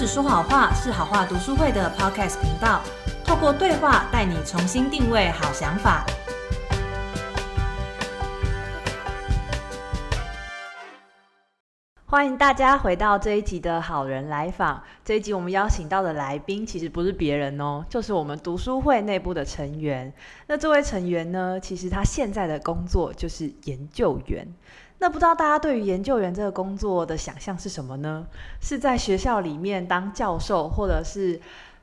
只说好话是好话读书会的 Podcast 频道，透过对话带你重新定位好想法。欢迎大家回到这一集的好人来访。这一集我们邀请到的来宾其实不是别人哦，就是我们读书会内部的成员。那这位成员呢，其实他现在的工作就是研究员。那不知道大家对于研究员这个工作的想象是什么呢？是在学校里面当教授，或者是？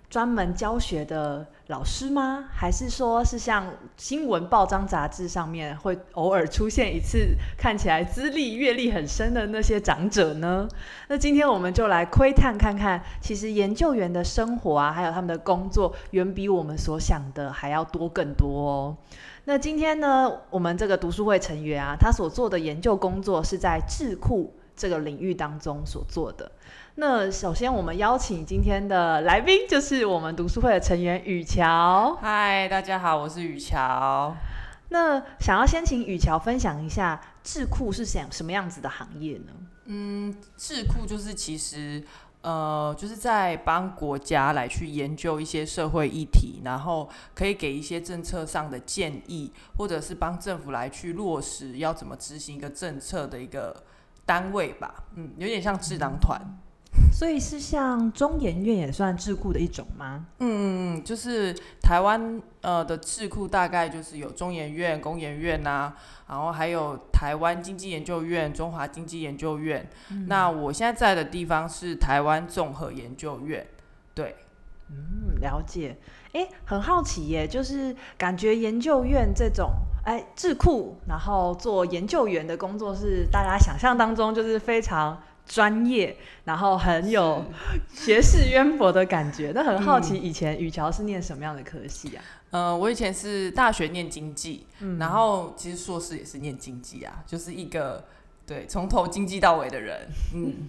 专门教学的老师吗？还是说是像新闻报章杂志上面会偶尔出现一次，看起来资历阅历很深的那些长者呢？那今天我们就来窥探看看，其实研究员的生活啊，还有他们的工作，远比我们所想的还要多更多哦。那今天呢，我们这个读书会成员啊，他所做的研究工作是在智库这个领域当中所做的。那首先，我们邀请今天的来宾，就是我们读书会的成员雨乔。嗨，大家好，我是雨乔。那想要先请雨乔分享一下智库是想什么样子的行业呢？嗯，智库就是其实呃，就是在帮国家来去研究一些社会议题，然后可以给一些政策上的建议，或者是帮政府来去落实要怎么执行一个政策的一个单位吧。嗯，有点像智囊团。所以是像中研院也算智库的一种吗？嗯嗯嗯，就是台湾呃的智库大概就是有中研院、工研院呐，然后还有台湾经济研究院、中华经济研究院。那我现在在的地方是台湾综合研究院。对，嗯，了解。哎，很好奇耶，就是感觉研究院这种哎智库，然后做研究员的工作是大家想象当中就是非常。专业，然后很有 学识渊博的感觉。那很好奇，以前雨乔是念什么样的科系啊？呃，我以前是大学念经济，然后其实硕士也是念经济啊，就是一个对从头经济到尾的人。嗯，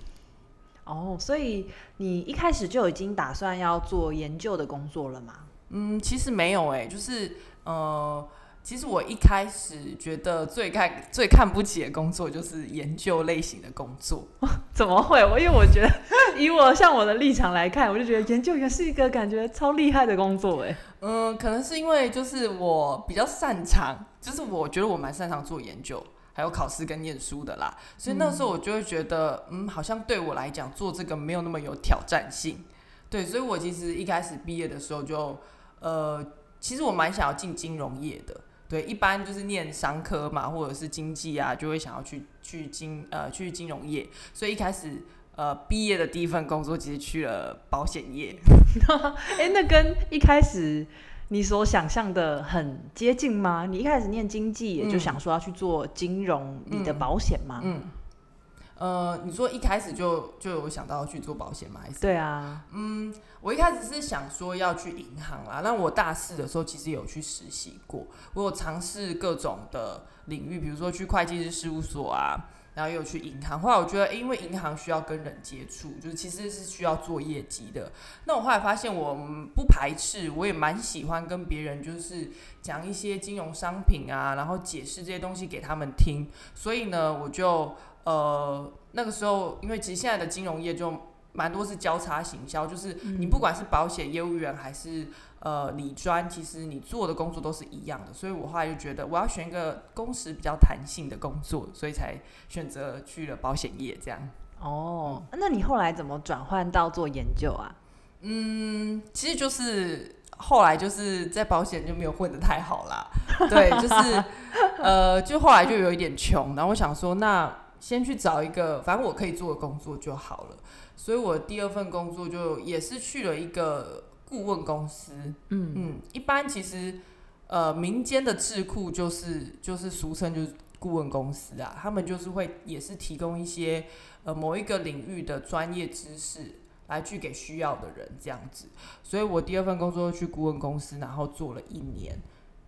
哦，所以你一开始就已经打算要做研究的工作了吗？嗯，其实没有哎，就是呃。其实我一开始觉得最看最看不起的工作就是研究类型的工作，怎么会？我因为我觉得 以我像我的立场来看，我就觉得研究员是一个感觉超厉害的工作哎。嗯，可能是因为就是我比较擅长，就是我觉得我蛮擅长做研究，还有考试跟念书的啦，所以那时候我就会觉得，嗯，好像对我来讲做这个没有那么有挑战性。对，所以我其实一开始毕业的时候就，呃，其实我蛮想要进金融业的。对，一般就是念商科嘛，或者是经济啊，就会想要去去金呃去金融业，所以一开始呃毕业的第一份工作其实去了保险业。哎，那跟一开始你所想象的很接近吗？你一开始念经济，也就想说要去做金融你的保险吗？嗯。呃，你说一开始就就有想到去做保险吗？还是对啊，嗯，我一开始是想说要去银行啦。那我大四的时候其实有去实习过，我有尝试各种的领域，比如说去会计师事务所啊，然后又去银行。后来我觉得，因为银行需要跟人接触，就是其实是需要做业绩的。那我后来发现，我不排斥，我也蛮喜欢跟别人就是讲一些金融商品啊，然后解释这些东西给他们听。所以呢，我就。呃，那个时候，因为其实现在的金融业就蛮多是交叉行销，就是你不管是保险业务员还是呃理专，其实你做的工作都是一样的。所以我后来就觉得我要选一个工时比较弹性的工作，所以才选择去了保险业这样。哦，那你后来怎么转换到做研究啊？嗯，其实就是后来就是在保险就没有混得太好啦。对，就是呃，就后来就有一点穷，然后我想说那。先去找一个反正我可以做的工作就好了，所以我第二份工作就也是去了一个顾问公司。嗯嗯，一般其实呃民间的智库就是就是俗称就是顾问公司啊，他们就是会也是提供一些呃某一个领域的专业知识来去给需要的人这样子。所以我第二份工作去顾问公司，然后做了一年。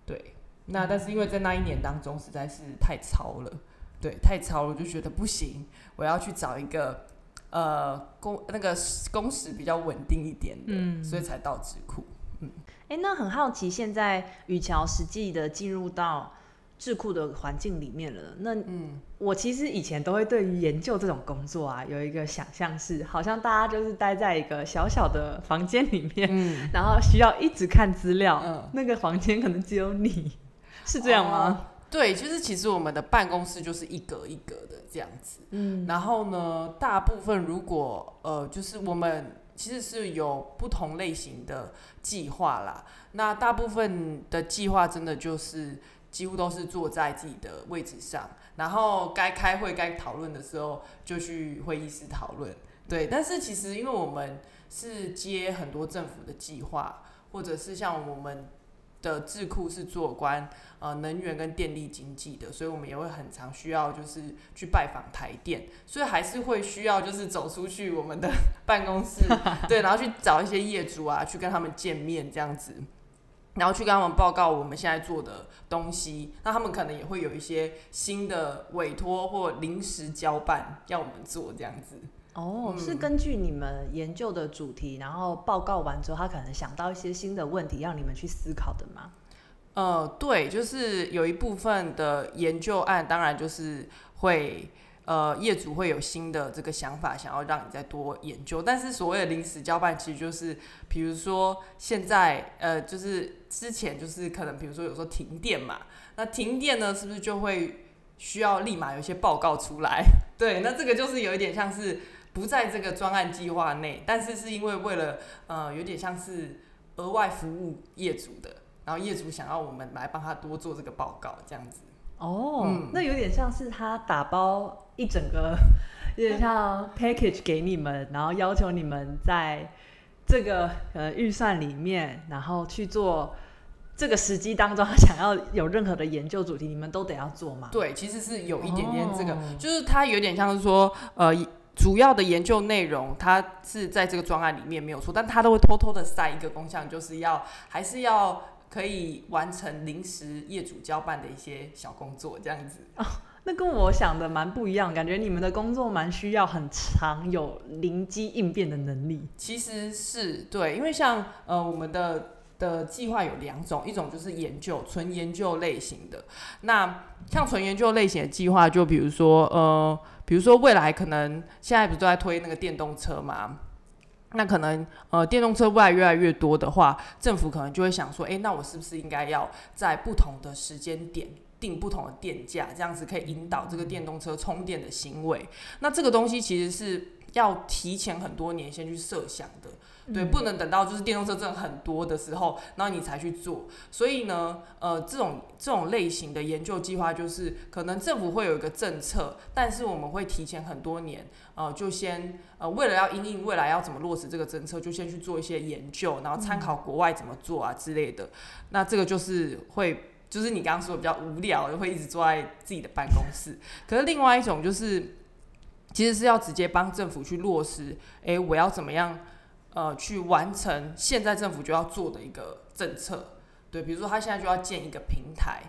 对，那但是因为在那一年当中实在是太超了。对，太超了，我就觉得不行，我要去找一个呃工那个工时比较稳定一点的，所以才到智库。嗯，哎，那很好奇，现在雨桥实际的进入到智库的环境里面了，那嗯，我其实以前都会对于研究这种工作啊，有一个想象是，好像大家就是待在一个小小的房间里面，嗯。然后需要一直看资料，嗯。那个房间可能只有你，是这样吗？哦对，就是其实我们的办公室就是一格一格的这样子。嗯，然后呢，大部分如果呃，就是我们其实是有不同类型的计划啦。那大部分的计划真的就是几乎都是坐在自己的位置上，然后该开会、该讨论的时候就去会议室讨论。对，但是其实因为我们是接很多政府的计划，或者是像我们的智库是做关呃能源跟电力经济的，所以我们也会很常需要就是去拜访台电，所以还是会需要就是走出去我们的 办公室，对，然后去找一些业主啊，去跟他们见面这样子。然后去跟他们报告我们现在做的东西，那他们可能也会有一些新的委托或临时交办要我们做这样子。哦，嗯是根据你们研究的主题，然后报告完之后，他可能想到一些新的问题，让你们去思考的吗？呃，对，就是有一部分的研究案，当然就是会呃业主会有新的这个想法，想要让你再多研究。但是所谓的临时交办，其实就是比如说现在呃，就是之前就是可能比如说有时候停电嘛，那停电呢是不是就会需要立马有一些报告出来？对，那这个就是有一点像是不在这个专案计划内，但是是因为为了呃有点像是额外服务业主的。然后业主想要我们来帮他多做这个报告，这样子。哦，嗯那有点像是他打包一整个，有点像 package 给你们，然后要求你们在这个呃预算里面，然后去做这个时机当中，他想要有任何的研究主题，你们都得要做吗？对，其实是有一点点这个，哦就是他有点像是说，呃，主要的研究内容它是在这个专案里面没有错，但它都会偷偷的塞一个功项，就是要还是要可以完成临时业主交办的一些小工作，这样子。哦那跟我想的蛮不一样，感觉你们的工作蛮需要很长有灵机应变的能力。其实是对，因为像呃我们的的计划有两种，一种就是研究纯研究类型的。那像纯研究类型的计划，就比如说呃，比如说未来可能现在不是都在推那个电动车嘛？那可能呃电动车未来越来越多的话，政府可能就会想说，诶，那我是不是应该要在不同的时间点定不同的电价，这样子可以引导这个电动车充电的行为？那这个东西其实是要提前很多年先去设想的。对，嗯不能等到就是电动车真的很多的时候，然后你才去做。所以呢，呃，这种这种类型的研究计划，就是可能政府会有一个政策，但是我们会提前很多年，呃，就先呃，为了要因应未来要怎么落实这个政策，就先去做一些研究，然后参考国外怎么做啊之类的。那这个就是会。就是你刚刚说的比较无聊，就会一直坐在自己的办公室。可是另外一种就是，其实是要直接帮政府去落实，诶，我要怎么样呃，去完成现在政府就要做的一个政策，对，比如说他现在就要建一个平台，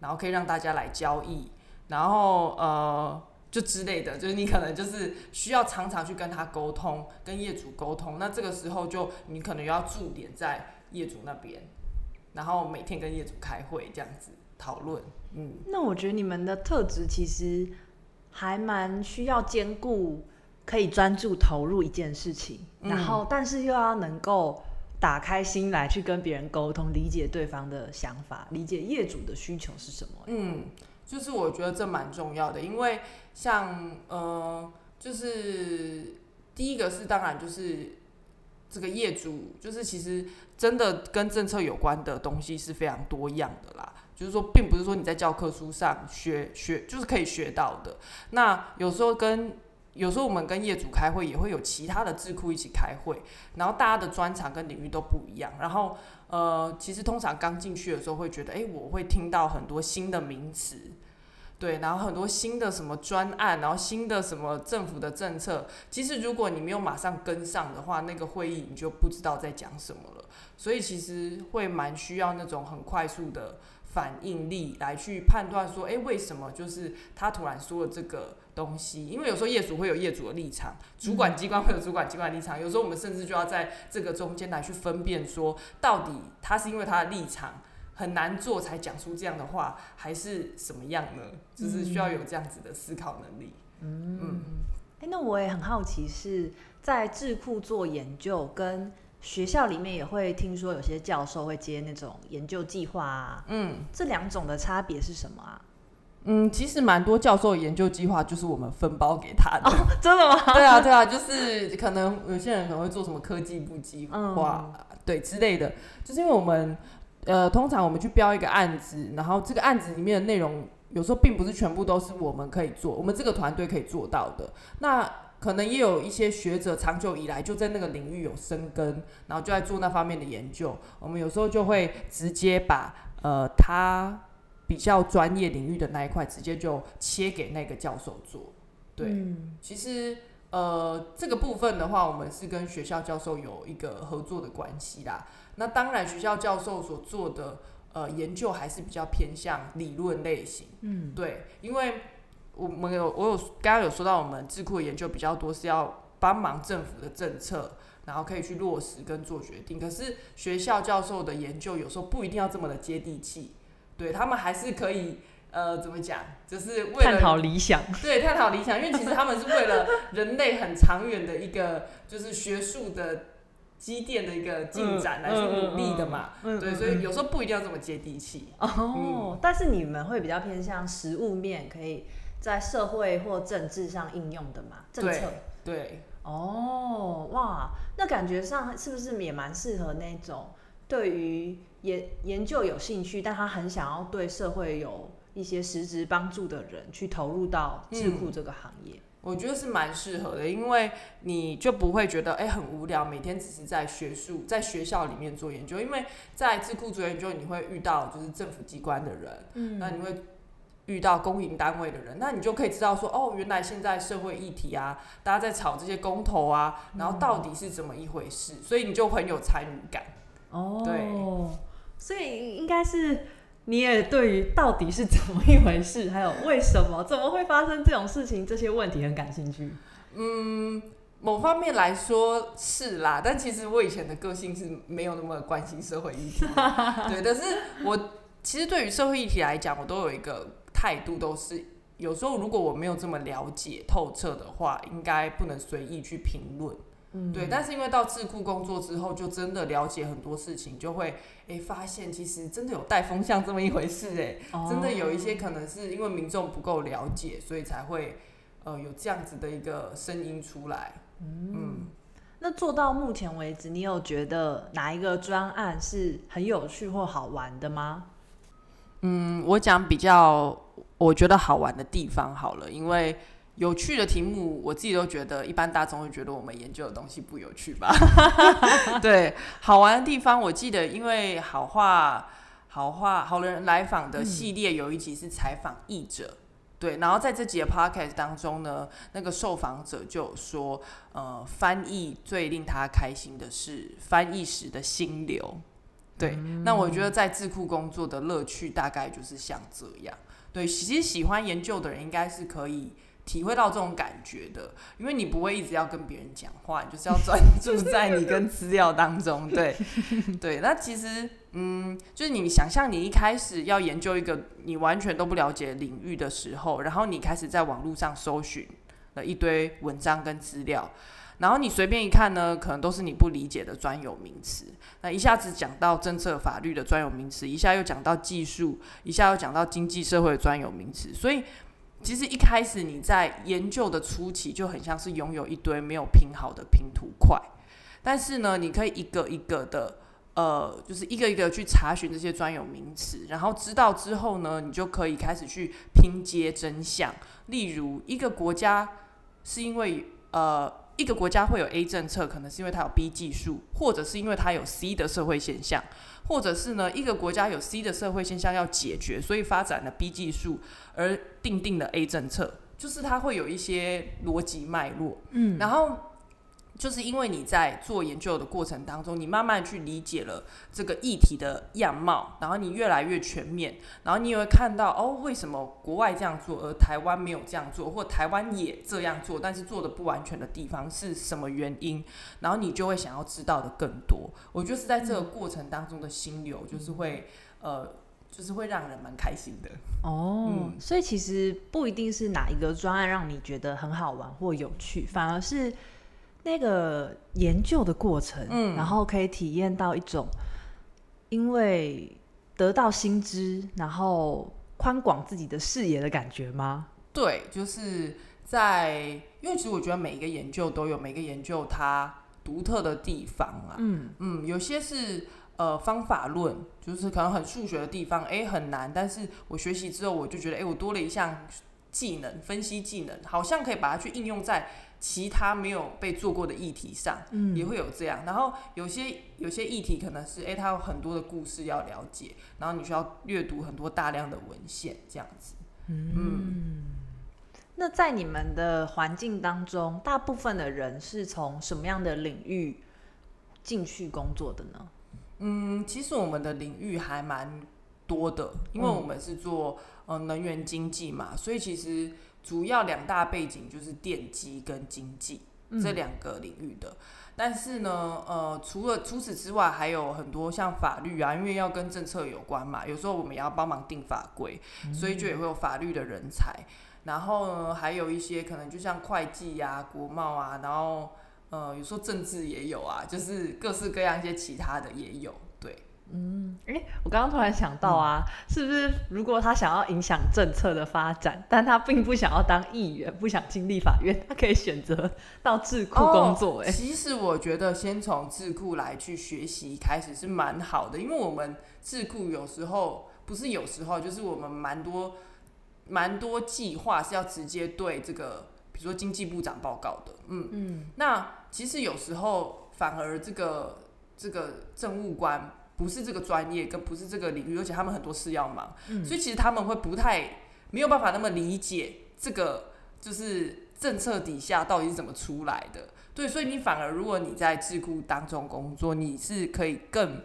然后可以让大家来交易，然后呃，就之类的，就是你可能就是需要常常去跟他沟通，跟业主沟通，那这个时候就你可能要驻点在业主那边，然后每天跟业主开会这样子讨论，嗯，那我觉得你们的特质其实还蛮需要兼顾，可以专注投入一件事情，嗯然后但是又要能够打开心来去跟别人沟通，理解对方的想法，理解业主的需求是什么。嗯，就是我觉得这蛮重要的，因为像呃，就是第一个是当然就是这个业主，就是其实真的跟政策有关的东西是非常多样的啦。就是说，并不是说你在教科书上学学就是可以学到的。那有时候跟有时候我们跟业主开会，也会有其他的智库一起开会，然后大家的专长跟领域都不一样。然后呃，其实通常刚进去的时候会觉得，诶，我会听到很多新的名词，对，然后很多新的什么专案，然后新的什么政府的政策。其实如果你没有马上跟上的话，那个会议你就不知道在讲什么了。所以其实会蛮需要那种很快速的反应力来去判断说，诶，为什么就是他突然说了这个东西？因为有时候业主会有业主的立场，主管机关会有主管机关的立场，有时候我们甚至就要在这个中间来去分辨说，到底他是因为他的立场。很难做才讲出这样的话，还是什么样呢？就是需要有这样子的思考能力。嗯嗯，哎，那我也很好奇，是在智库做研究，跟学校里面也会听说有些教授会接那种研究计划啊。嗯，这两种的差别是什么啊？嗯，其实蛮多教授研究计划就是我们分包给他的。真的吗？对啊，对啊，就是可能有些人可能会做什么科技部计划，对之类的，就是因为我们。呃，通常我们去标一个案子，然后这个案子里面的内容，有时候并不是全部都是我们可以做，我们这个团队可以做到的。那可能也有一些学者长久以来就在那个领域有生根，然后就在做那方面的研究。我们有时候就会直接把呃他比较专业领域的那一块，直接就切给那个教授做。对，其实呃这个部分的话，我们是跟学校教授有一个合作的关系啦。那当然，学校教授所做的呃研究还是比较偏向理论类型，嗯，对，因为我们有我有刚刚有说到，我们智库的研究比较多是要帮忙政府的政策，然后可以去落实跟做决定。可是学校教授的研究有时候不一定要这么的接地气，对他们还是可以呃怎么讲，就是为了探讨理想，对，探讨理想，因为其实他们是为了人类很长远的一个就是学术的。积淀的一个进展来去努力的嘛，对，所以有时候不一定要这么接地气哦。但是你们会比较偏向实物面，可以在社会或政治上应用的嘛？政策对哦，哇，那感觉上是不是也蛮适合那种对于研研究有兴趣，但他很想要对社会有一些实质帮助的人去投入到智库这个行业？我觉得是蛮适合的，因为你就不会觉得哎很无聊，每天只是在学术在学校里面做研究。因为在智库做研究，你会遇到就是政府机关的人，嗯，那你会遇到公营单位的人，那你就可以知道说哦，原来现在社会议题啊，大家在炒这些公投啊，然后到底是怎么一回事，所以你就很有参与感。哦，所以应该是。你也对于到底是怎么一回事，还有为什么怎么会发生这种事情这些问题很感兴趣。嗯，某方面来说是啦，但其实我以前的个性是没有那么关心社会议题。对，但是我其实对于社会议题来讲，我都有一个态度，都是有时候如果我没有这么了解透彻的话，应该不能随意去评论。对，但是因为到智库工作之后，就真的了解很多事情，就会诶发现其实真的有带风向这么一回事诶，真的有一些可能是因为民众不够了解，所以才会呃有这样子的一个声音出来。嗯，那做到目前为止，你有觉得哪一个专案是很有趣或好玩的吗？嗯，我讲比较我觉得好玩的地方好了，因为。有趣的题目，我自己都觉得一般大众会觉得我们研究的东西不有趣吧？对，好玩的地方，我记得因为好话好话好人来访的系列有一集是采访译者，对，然后在这集的 podcast 当中呢，那个受访者就说，呃，翻译最令他开心的是翻译时的心流，对，那我觉得在智库工作的乐趣大概就是像这样，对，其实喜欢研究的人应该是可以。体会到这种感觉的，因为你不会一直要跟别人讲话，你就是要专 注在你跟资料当中。对，对。那其实，嗯，就是你想象你一开始要研究一个你完全都不了解领域的时候，然后你开始在网络上搜寻了一堆文章跟资料，然后你随便一看呢，可能都是你不理解的专有名词。那一下子讲到政策法律的专有名词，一下又讲到技术，一下又讲到经济社会的专有名词，所以。其实一开始你在研究的初期就很像是拥有一堆没有拼好的拼图块，但是呢，你可以一个一个的，呃，就是一个一个去查询这些专有名词，然后知道之后呢，你就可以开始去拼接真相。例如，一个国家是因为呃，一个国家会有 A 政策，可能是因为它有 B 技术，或者是因为它有 C 的社会现象。或者是呢，一个国家有 C 的社会现象要解决，所以发展了 B 技术，而定定了 A 政策，就是它会有一些逻辑脉络。嗯，然后就是因为你在做研究的过程当中，你慢慢去理解了这个议题的样貌，然后你越来越全面，然后你也会看到哦，为什么国外这样做，而台湾没有这样做，或台湾也这样做，但是做的不完全的地方是什么原因？然后你就会想要知道的更多。我就是在这个过程当中的心流，就是会呃，就是会让人蛮开心的。哦，所以其实不一定是哪一个专案让你觉得很好玩或有趣，反而是。那个研究的过程，嗯，然后可以体验到一种，因为得到新知，然后宽广自己的视野的感觉吗？对，就是在，因为其实我觉得每一个研究都有每个研究它独特的地方啊，嗯嗯，有些是呃方法论，就是可能很数学的地方，哎，很难，但是我学习之后，我就觉得，哎，我多了一项技能，分析技能，好像可以把它去应用在。其他没有被做过的议题上，嗯，也会有这样。然后有些有些议题可能是，哎，它有很多的故事要了解，然后你需要阅读很多大量的文献，这样子。嗯，那在你们的环境当中，大部分的人是从什么样的领域进去工作的呢？嗯，其实我们的领域还蛮多的，因为我们是做呃能源经济嘛，所以其实。主要两大背景就是电机跟经济这两个领域的，但是呢，呃，除了除此之外，还有很多像法律啊，因为要跟政策有关嘛，有时候我们也要帮忙定法规，所以就也会有法律的人才。然后呢，还有一些可能就像会计呀、国贸啊，然后呃，有时候政治也有啊，就是各式各样一些其他的也有。嗯，哎，我刚刚突然想到啊，是不是如果他想要影响政策的发展，但他并不想要当议员，不想进立法院，他可以选择到智库工作。哎，其实我觉得先从智库来去学习开始是蛮好的，因为我们智库有时候不是有时候，就是我们蛮多蛮多计划是要直接对这个，比如说经济部长报告的。嗯嗯，那其实有时候反而这个这个政务官。不是这个专业，跟不是这个领域，而且他们很多事要忙，所以其实他们会不太没有办法那么理解这个就是政策底下到底是怎么出来的。对，所以你反而如果你在智库当中工作，你是可以更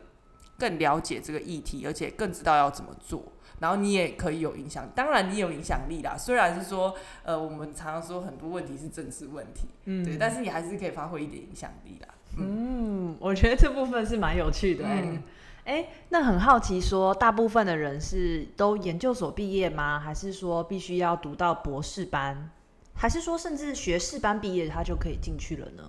更了解这个议题，而且更知道要怎么做，然后你也可以有影响。当然你有影响力啦，虽然是说呃我们常常说很多问题是政治问题，嗯，对，但是你还是可以发挥一点影响力啦。嗯，我觉得这部分是蛮有趣的。哎，那很好奇，说大部分的人是都研究所毕业吗？还是说必须要读到博士班？还是说甚至学士班毕业他就可以进去了呢？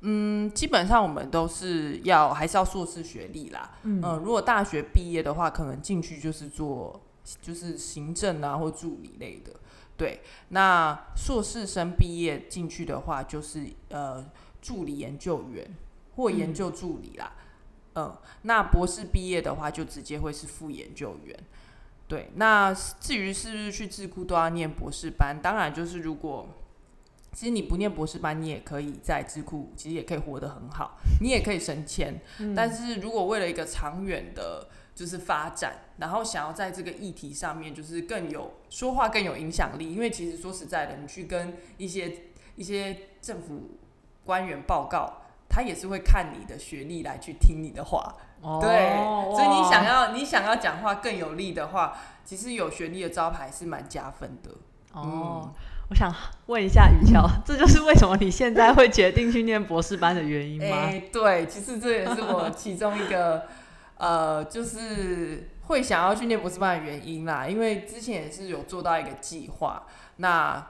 嗯，基本上我们都是要还是要硕士学历啦。嗯，如果大学毕业的话，可能进去就是做就是行政啊或助理类的。对，那硕士生毕业进去的话，就是呃助理研究员或研究助理啦。嗯，那博士毕业的话，就直接会是副研究员。对，那至于是不是去智库都要念博士班，当然就是如果其实你不念博士班，你也可以在智库，其实也可以活得很好，你也可以升迁。但是如果为了一个长远的，就是发展，然后想要在这个议题上面，就是更有说话更有影响力，因为其实说实在的，你去跟一些一些政府官员报告。他也是会看你的学历来去听你的话，对，所以你想要你想要讲话更有力的话，其实有学历的招牌是蛮加分的。哦，我想问一下雨乔，这就是为什么你现在会决定去念博士班的原因吗？对，其实这也是我其中一个 呃，就是会想要去念博士班的原因啦。因为之前也是有做到一个计划，那。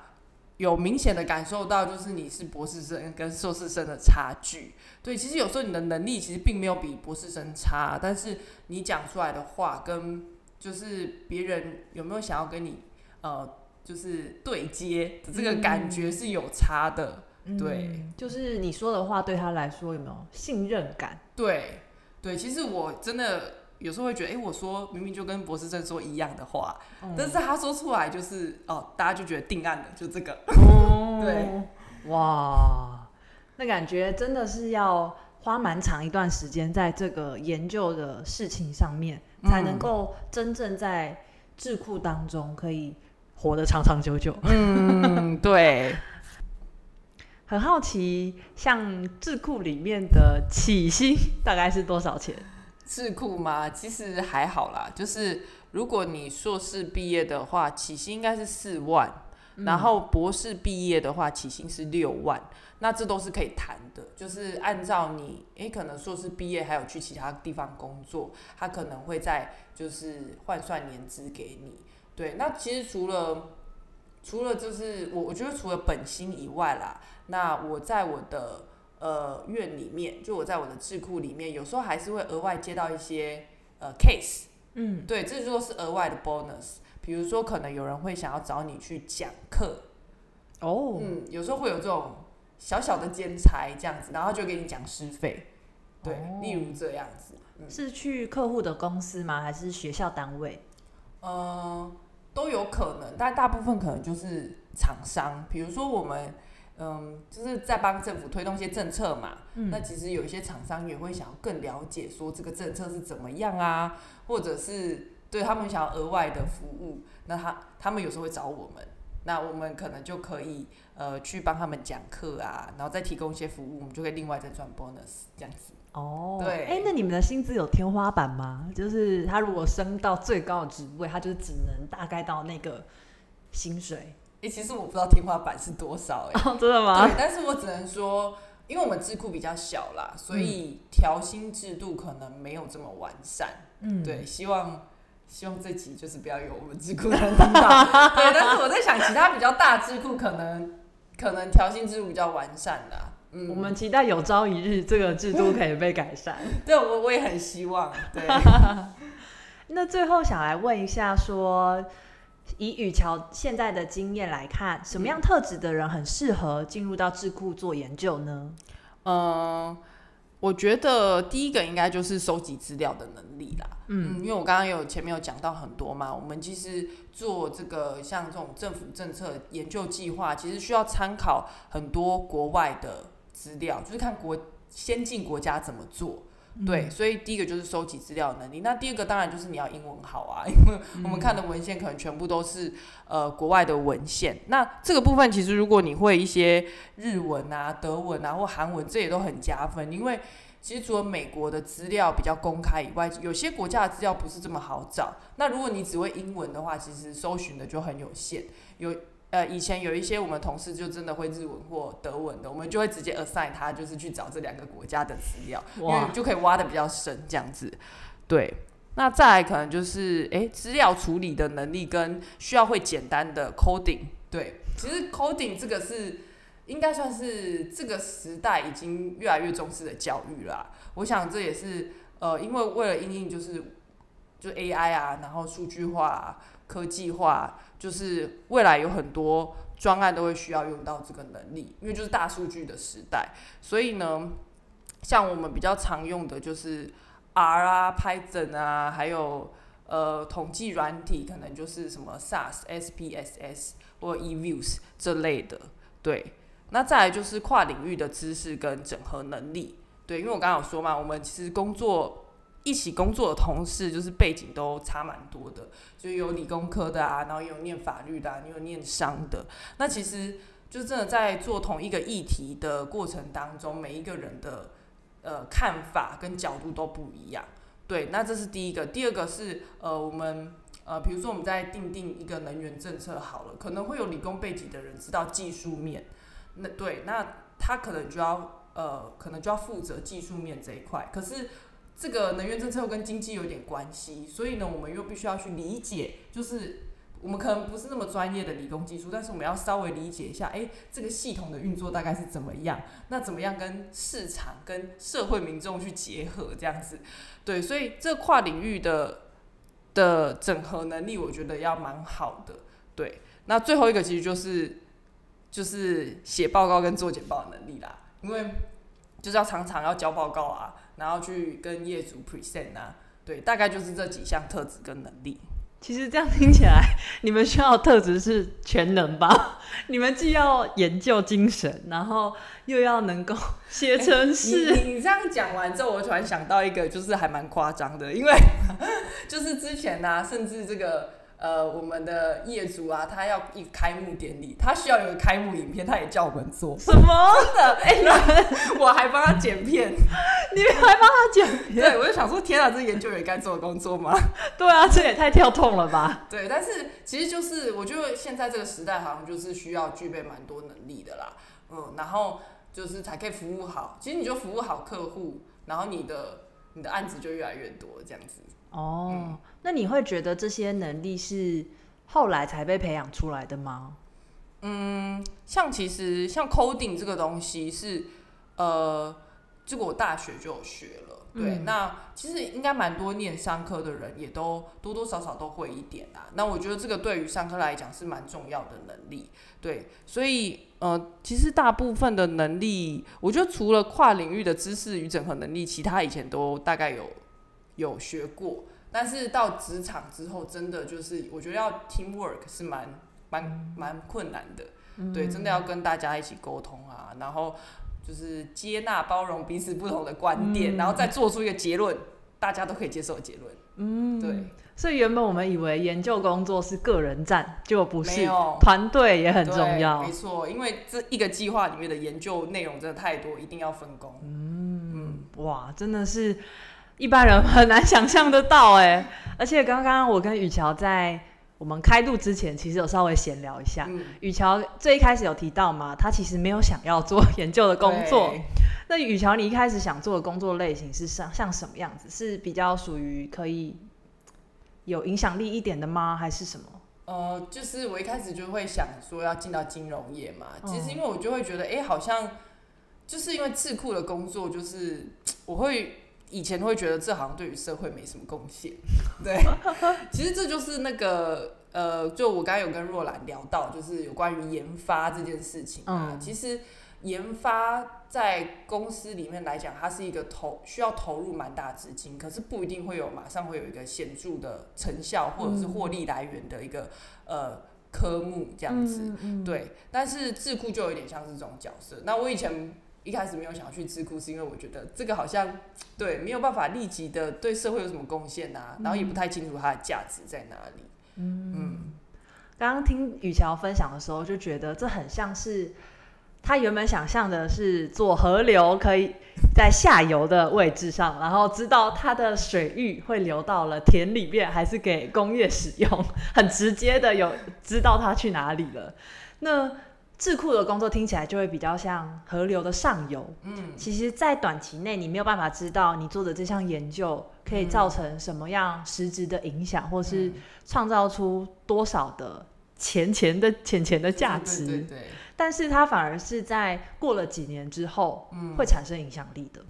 有明显的感受到，就是你是博士生跟硕士生的差距。对，其实有时候你的能力其实并没有比博士生差，但是你讲出来的话跟就是别人有没有想要跟你呃，就是对接的这个感觉是有差的。对，就是你说的话对他来说有没有信任感？对，对，其实我真的。有时候会觉得，哎，我说明明就跟博士生说一样的话，但是他说出来就是哦，大家就觉得定案了，就这个。对，哇，那感觉真的是要花蛮长一段时间在这个研究的事情上面，才能够真正在智库当中可以活得长长久久。嗯，对。很好奇，像智库里面的起薪大概是多少钱？智库吗，其实还好啦，就是如果你硕士毕业的话，起薪应该是四万，然后博士毕业的话，起薪是六万，那这都是可以谈的，就是按照你，诶，可能硕士毕业还有去其他地方工作，他可能会在就是换算年资给你。对，那其实除了除了就是我我觉得除了本薪以外啦，那我在我的。呃，院里面就我在我的智库里面，有时候还是会额外接到一些呃 case，嗯，对，这就是额外的 bonus。比如说，可能有人会想要找你去讲课，哦，嗯，有时候会有这种小小的兼差这样子，然后就给你讲师费，对，例如这样子，是去客户的公司吗？还是学校单位？嗯，都有可能，但大部分可能就是厂商，比如说我们。嗯，就是在帮政府推动一些政策嘛。嗯。那其实有一些厂商也会想要更了解，说这个政策是怎么样啊，或者是对他们想要额外的服务，那他他们有时候会找我们，那我们可能就可以呃去帮他们讲课啊，然后再提供一些服务，我们就可以另外再赚 bonus 这样子。哦。对。哎，那你们的薪资有天花板吗？就是他如果升到最高的职位，他就只能大概到那个薪水。哎，其实我不知道天花板是多少哎，真的吗？对，但是我只能说，因为我们智库比较小啦，所以调薪制度可能没有这么完善。嗯，对，希望希望这集就是不要有我们智库的听到。对，但是我在想，其他比较大智库可能可能调薪制度比较完善的。嗯，我们期待有朝一日这个制度可以被改善。对，我我也很希望。对。那最后想来问一下说。以雨桥现在的经验来看，什么样特质的人很适合进入到智库做研究呢？嗯，我觉得第一个应该就是收集资料的能力啦。嗯，因为我刚刚有前面有讲到很多嘛，我们其实做这个像这种政府政策研究计划，其实需要参考很多国外的资料，就是看国先进国家怎么做。对，所以第一个就是收集资料能力。那第二个当然就是你要英文好啊，因为我们看的文献可能全部都是呃国外的文献。那这个部分其实如果你会一些日文啊、德文啊或韩文，这也都很加分。因为其实除了美国的资料比较公开以外，有些国家的资料不是这么好找。那如果你只会英文的话，其实搜寻的就很有限。有呃，以前有一些我们同事就真的会日文或德文的，我们就会直接 assign 他，就是去找这两个国家的资料，因为就可以挖的比较深这样子。对，那再来可能就是诶资料处理的能力跟需要会简单的 coding。对，其实 coding 这个是应该算是这个时代已经越来越重视的教育啦。我想这也是呃，因为为了应用就是就 AI 啊，然后数据化、科技化。就是未来有很多专案都会需要用到这个能力，因为就是大数据的时代，所以呢，像我们比较常用的就是 R 啊、Python 啊，还有呃统计软体，可能就是什么 SAS、SPSS 或 eViews 这类的。对，那再来就是跨领域的知识跟整合能力。对，因为我刚刚有说嘛，我们其实工作。一起工作的同事，就是背景都差蛮多的，就有理工科的啊，然后也有念法律的，啊，也有念商的。那其实就真的在做同一个议题的过程当中，每一个人的呃看法跟角度都不一样。对，那这是第一个。第二个是呃，我们呃，比如说我们在定定一个能源政策好了，可能会有理工背景的人知道技术面，那对，那他可能就要呃，可能就要负责技术面这一块。可是这个能源政策又跟经济有点关系，所以呢，我们又必须要去理解，就是我们可能不是那么专业的理工技术，但是我们要稍微理解一下，哎，这个系统的运作大概是怎么样？那怎么样跟市场、跟社会民众去结合这样子？对，所以这跨领域的的整合能力，我觉得要蛮好的。对，那最后一个其实就是就是写报告跟做简报的能力啦，因为就是要常常要交报告啊。然后去跟业主 present 啊，对，大概就是这几项特质跟能力。其实这样听起来，你们需要的特质是全能吧？你们既要研究精神，然后又要能够写程式。你你这样讲完之后，我突然想到一个，就是还蛮夸张的，因为 就是之前呢，甚至这个呃，我们的业主啊，他要一开幕典礼，他需要有个开幕影片，他也叫我们做。什么？真的？哎、我还帮他剪片。你还帮他剪片？对，我就想说，天啊，这研究员该做的工作吗？对啊，这也太跳痛了吧？对，但是其实就是我觉得现在这个时代好像就是需要具备蛮多能力的啦。嗯，然后就是才可以服务好。其实你就服务好客户，然后你的你的案子就越来越多这样子。哦，嗯那你会觉得这些能力是后来才被培养出来的吗？嗯，像其实像 coding 这个东西是，呃，这个我大学就有学了。对，嗯那其实应该蛮多念商科的人也都多多少少都会一点啊。那我觉得这个对于商科来讲是蛮重要的能力。对，所以呃，其实大部分的能力，我觉得除了跨领域的知识与整合能力，其他以前都大概有有学过。但是到职场之后，真的就是我觉得要 teamwork 是蛮蛮蛮困难的。对，真的要跟大家一起沟通啊，然后就是接纳、包容彼此不同的观点，嗯然后再做出一个结论，大家都可以接受的结论。嗯，对，所以原本我们以为研究工作是个人战，结果不是，团队也很重要没。错，因为这一个计划里面的研究内容真的太多，一定要分工。嗯，哇，真的是一般人 很难想象得到哎。而且刚刚我跟雨乔在我们开录之前，其实有稍微闲聊一下。嗯，雨乔最一开始有提到嘛，他其实没有想要做 研究的工作。那雨乔，你一开始想做的工作类型是像像什么样子？是比较属于可以有影响力一点的吗？还是什么？呃，就是我一开始就会想说要进到金融业嘛，嗯。其实因为我就会觉得，哎、好像就是因为智库的工作，就是 我会以前会觉得这好像对于社会没什么贡献，对，其实这就是那个呃，就我刚刚有跟若兰聊到，就是有关于研发这件事情啊，嗯。其实研发在公司里面来讲，它是一个投需要投入蛮大资金，可是不一定会有马上会有一个显著的成效或者是获利来源的一个、呃科目这样子。嗯，嗯，对，但是智库就有点像是这种角色。那我以前一开始没有想要去智库，是因为我觉得这个好像对没有办法立即的对社会有什么贡献啊，然后也不太清楚它的价值在哪里。嗯刚刚听雨乔分享的时候，就觉得这很像是他原本想象的是做河流，可以在下游的位置上，然后知道它的水域会流到了田里面，还是给工业使用，很直接的有知道它去哪里了。那智库的工作听起来就会比较像河流的上游，嗯，其实，在短期内你没有办法知道你做的这项研究可以造成什么样实质的影响，或是嗯。创造出多少的钱钱的钱钱的价值，对对对对但是它反而是在过了几年之后、嗯会产生影响力的。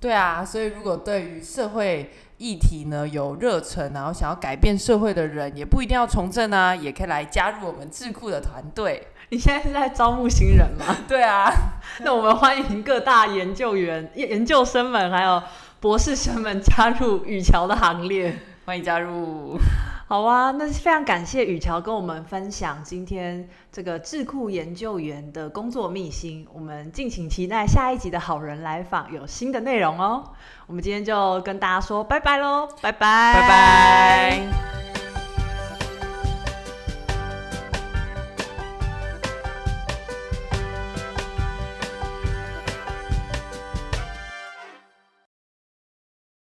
对啊，所以如果对于社会议题呢有热忱，然后想要改变社会的人，也不一定要从政啊，也可以来加入我们智库的团队。你现在是在招募新人吗？对啊，那我们欢迎各大研究员、研 研究生们，还有博士生们加入雨桥的行列。欢迎加入。好啊，那非常感谢雨乔跟我们分享今天这个智库研究员的工作秘辛。我们敬请期待下一集的好人来访有新的内容哦。我们今天就跟大家说拜拜喽，拜拜，拜拜。